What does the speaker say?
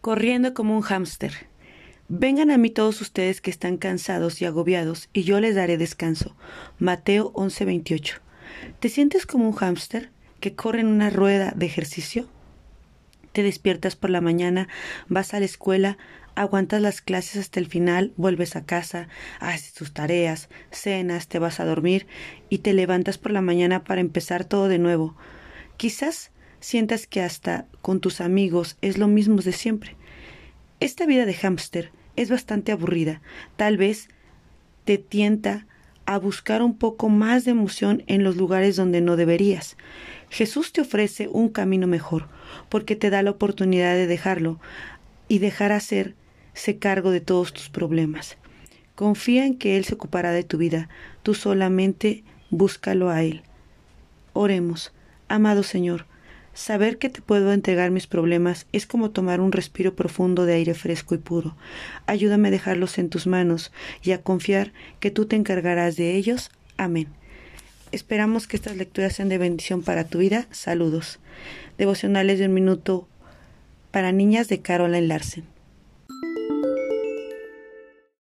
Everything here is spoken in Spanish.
corriendo como un hámster. Vengan a mí todos ustedes que están cansados y agobiados, y yo les daré descanso. Mateo 11:28. ¿Te sientes como un hámster que corre en una rueda de ejercicio? Te despiertas por la mañana, vas a la escuela, aguantas las clases hasta el final, vuelves a casa, haces tus tareas, cenas, te vas a dormir y te levantas por la mañana para empezar todo de nuevo. Quizás sientas que hasta con tus amigos es lo mismo de siempre. Esta vida de hámster es bastante aburrida. Tal vez te tienta a buscar un poco más de emoción en los lugares donde no deberías. Jesús te ofrece un camino mejor, porque te da la oportunidad de dejarlo y dejar hacerse cargo de todos tus problemas. Confía en que Él se ocupará de tu vida, tú solamente búscalo a Él. Oremos, amado Señor, Saber que te puedo entregar mis problemas es como tomar un respiro profundo de aire fresco y puro. Ayúdame a dejarlos en tus manos y a confiar que tú te encargarás de ellos. Amén. Esperamos que estas lecturas sean de bendición para tu vida. Saludos. Devocionales de un minuto para niñas de Caroline Larsen.